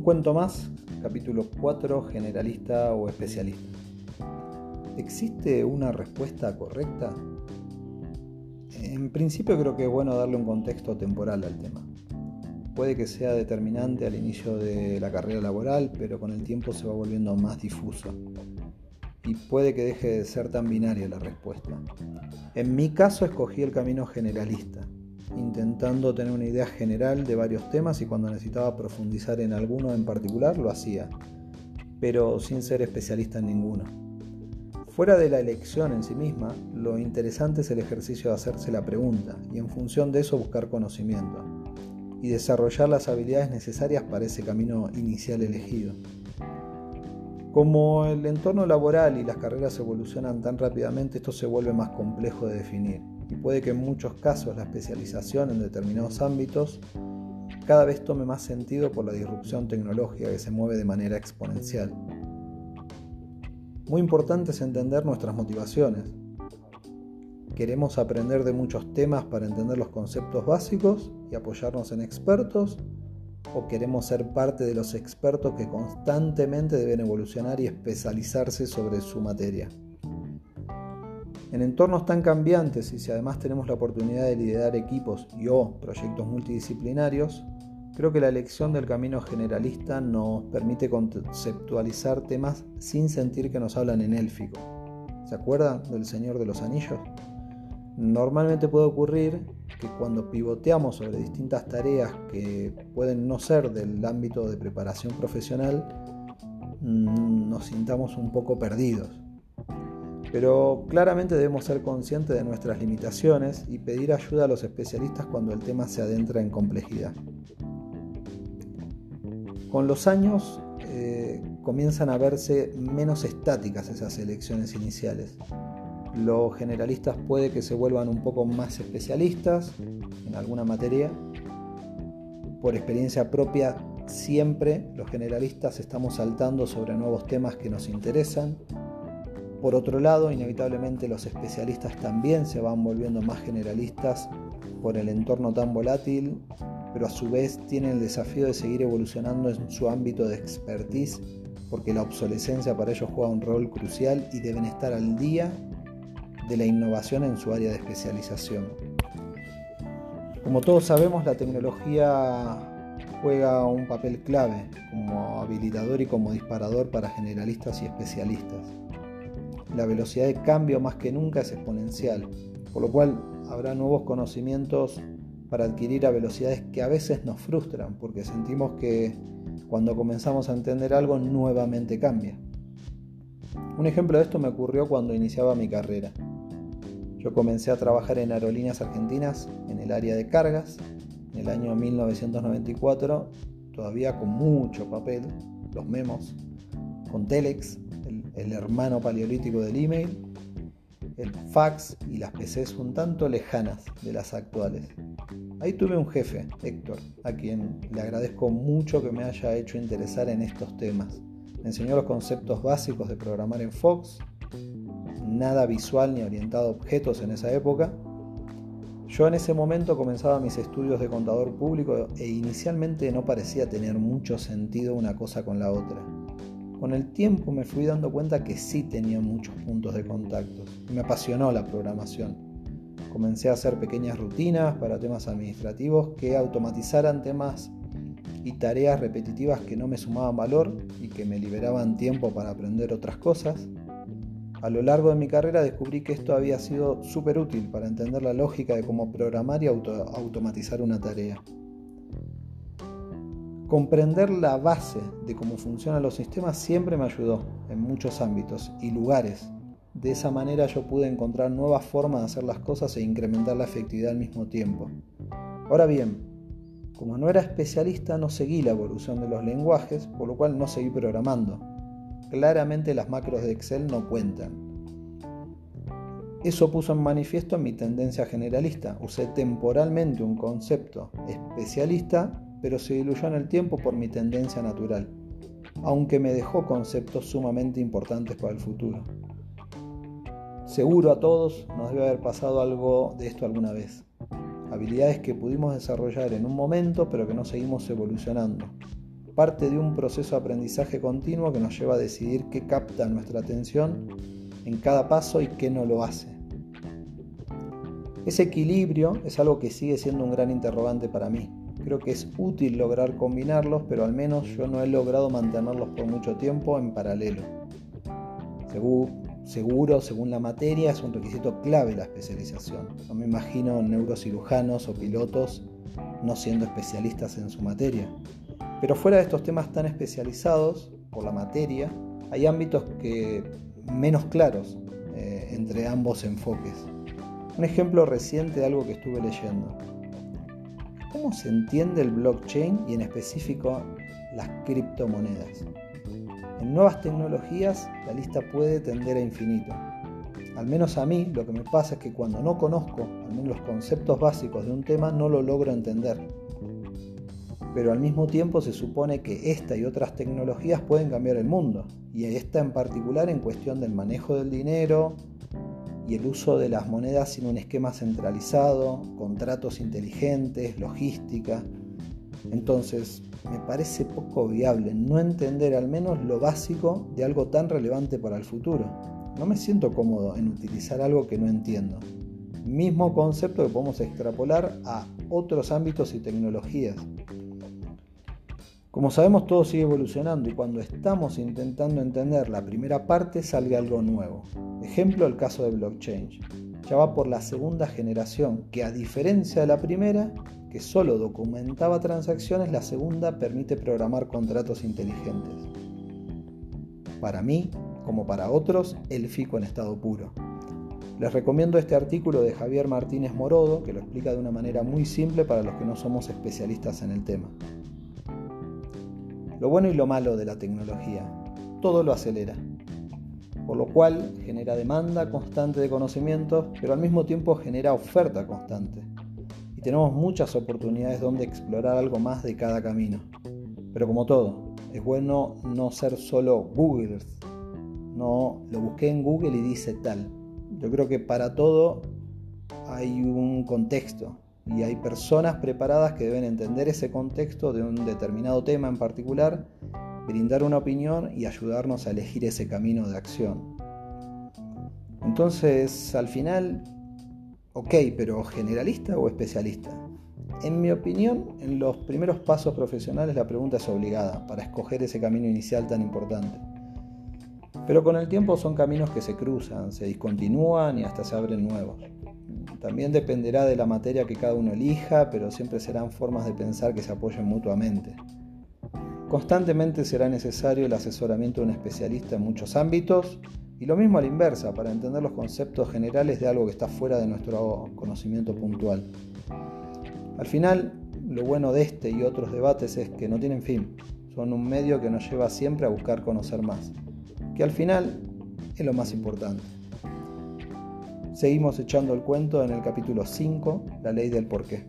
Un cuento más, capítulo 4, generalista o especialista. ¿Existe una respuesta correcta? En principio creo que es bueno darle un contexto temporal al tema. Puede que sea determinante al inicio de la carrera laboral, pero con el tiempo se va volviendo más difuso. Y puede que deje de ser tan binaria la respuesta. En mi caso escogí el camino generalista, intentando tener una idea general de varios temas y cuando necesitaba profundizar en alguno en particular lo hacía, pero sin ser especialista en ninguno. Fuera de la elección en sí misma, lo interesante es el ejercicio de hacerse la pregunta y en función de eso buscar conocimiento y desarrollar las habilidades necesarias para ese camino inicial elegido. Como el entorno laboral y las carreras evolucionan tan rápidamente, esto se vuelve más complejo de definir y puede que en muchos casos la especialización en determinados ámbitos cada vez tome más sentido por la disrupción tecnológica que se mueve de manera exponencial. Muy importante es entender nuestras motivaciones. Queremos aprender de muchos temas para entender los conceptos básicos y apoyarnos en expertos o queremos ser parte de los expertos que constantemente deben evolucionar y especializarse sobre su materia. En entornos tan cambiantes y si además tenemos la oportunidad de liderar equipos y o proyectos multidisciplinarios, creo que la elección del camino generalista nos permite conceptualizar temas sin sentir que nos hablan en élfico. ¿Se acuerdan del Señor de los Anillos? Normalmente puede ocurrir que cuando pivoteamos sobre distintas tareas que pueden no ser del ámbito de preparación profesional, mm, nos sintamos un poco perdidos. Pero claramente debemos ser conscientes de nuestras limitaciones y pedir ayuda a los especialistas cuando el tema se adentra en complejidad. Con los años eh, comienzan a verse menos estáticas esas elecciones iniciales. Los generalistas puede que se vuelvan un poco más especialistas en alguna materia. Por experiencia propia, siempre los generalistas estamos saltando sobre nuevos temas que nos interesan por otro lado, inevitablemente los especialistas también se van volviendo más generalistas por el entorno tan volátil, pero a su vez tienen el desafío de seguir evolucionando en su ámbito de expertise, porque la obsolescencia para ellos juega un rol crucial y deben estar al día de la innovación en su área de especialización. Como todos sabemos, la tecnología juega un papel clave como habilitador y como disparador para generalistas y especialistas la velocidad de cambio más que nunca es exponencial, por lo cual habrá nuevos conocimientos para adquirir a velocidades que a veces nos frustran porque sentimos que cuando comenzamos a entender algo nuevamente cambia. Un ejemplo de esto me ocurrió cuando iniciaba mi carrera. Yo comencé a trabajar en aerolíneas argentinas en el área de cargas en el año 1994, todavía con mucho papel, los memos, con Telex, el hermano paleolítico del email, el fax y las PCs un tanto lejanas de las actuales. Ahí tuve un jefe, Héctor, a quien le agradezco mucho que me haya hecho interesar en estos temas. Me enseñó los conceptos básicos de programar en Fox, nada visual ni orientado a objetos en esa época. Yo en ese momento comenzaba mis estudios de contador público e inicialmente no parecía tener mucho sentido una cosa con la otra. Con el tiempo me fui dando cuenta que sí tenía muchos puntos de contacto y me apasionó la programación. Comencé a hacer pequeñas rutinas para temas administrativos que automatizaran temas y tareas repetitivas que no me sumaban valor y que me liberaban tiempo para aprender otras cosas. A lo largo de mi carrera descubrí que esto había sido súper útil para entender la lógica de cómo programar y automatizar una tarea. Comprender la base de cómo funcionan los sistemas siempre me ayudó en muchos ámbitos y lugares. De esa manera yo pude encontrar nuevas formas de hacer las cosas e incrementar la efectividad al mismo tiempo. Ahora bien, como no era especialista no seguí la evolución de los lenguajes, por lo cual no seguí programando. Claramente las macros de Excel no cuentan. Eso puso en manifiesto mi tendencia generalista. Usé temporalmente un concepto especialista pero se diluyó en el tiempo por mi tendencia natural, aunque me dejó conceptos sumamente importantes para el futuro. Seguro a todos nos debe haber pasado algo de esto alguna vez. Habilidades que pudimos desarrollar en un momento pero que no seguimos evolucionando. parte de un proceso de aprendizaje continuo que nos lleva a decidir qué capta nuestra atención en cada paso y qué no lo hace. Ese equilibrio es algo que sigue siendo un gran interrogante para mí. Creo que es útil lograr combinarlos, pero al menos yo no he logrado mantenerlos por mucho tiempo en paralelo. Seguro, según la materia, es un requisito clave la especialización. No me imagino neurocirujanos o pilotos no siendo especialistas en su materia. Pero fuera de estos temas tan especializados por la materia, hay ámbitos que menos claros eh, entre ambos enfoques. Un ejemplo reciente de algo que estuve leyendo. ¿Cómo se entiende el blockchain y en específico las criptomonedas? En nuevas tecnologías la lista puede tender a infinito. Al menos a mí lo que me pasa es que cuando no conozco al menos los conceptos básicos de un tema no lo logro entender. Pero al mismo tiempo se supone que esta y otras tecnologías pueden cambiar el mundo, y esta en particular en cuestión del manejo del dinero y el uso de las monedas sin un esquema centralizado, contratos inteligentes, logística. Entonces, me parece poco viable no entender al menos lo básico de algo tan relevante para el futuro. No me siento cómodo en utilizar algo que no entiendo. Mismo concepto que podemos extrapolar a otros ámbitos y tecnologías. Como sabemos todo sigue evolucionando y cuando estamos intentando entender la primera parte sale algo nuevo. Ejemplo el caso de blockchain. Ya va por la segunda generación que a diferencia de la primera, que solo documentaba transacciones, la segunda permite programar contratos inteligentes. Para mí, como para otros, el FICO en estado puro. Les recomiendo este artículo de Javier Martínez Morodo, que lo explica de una manera muy simple para los que no somos especialistas en el tema. Lo bueno y lo malo de la tecnología, todo lo acelera, por lo cual genera demanda constante de conocimientos, pero al mismo tiempo genera oferta constante. Y tenemos muchas oportunidades donde explorar algo más de cada camino. Pero como todo, es bueno no ser solo Google no lo busqué en Google y dice tal. Yo creo que para todo hay un contexto y hay personas preparadas que deben entender ese contexto de un determinado tema en particular, brindar una opinión y ayudarnos a elegir ese camino de acción. Entonces, al final, ok, pero generalista o especialista. En mi opinión, en los primeros pasos profesionales la pregunta es obligada para escoger ese camino inicial tan importante. Pero con el tiempo son caminos que se cruzan, se discontinúan y hasta se abren nuevos. También dependerá de la materia que cada uno elija, pero siempre serán formas de pensar que se apoyen mutuamente. Constantemente será necesario el asesoramiento de un especialista en muchos ámbitos y lo mismo a la inversa para entender los conceptos generales de algo que está fuera de nuestro conocimiento puntual. Al final, lo bueno de este y otros debates es que no tienen fin, son un medio que nos lleva siempre a buscar conocer más que al final es lo más importante. Seguimos echando el cuento en el capítulo 5, la ley del porqué.